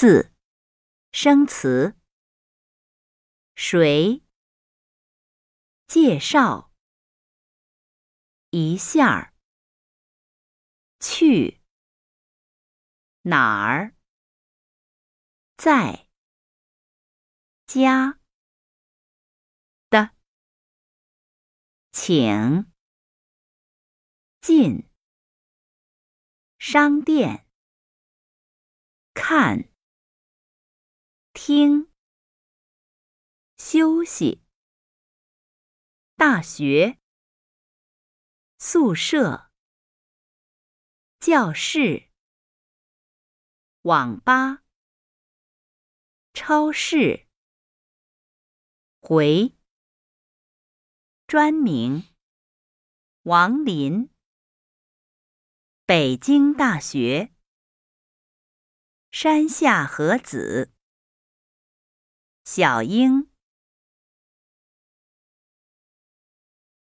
四、生词。谁？介绍。一下儿。去。哪儿？在。家。的。请。进。商店。看。听。休息。大学。宿舍。教室。网吧。超市。回。专名。王林。北京大学。山下和子。小英。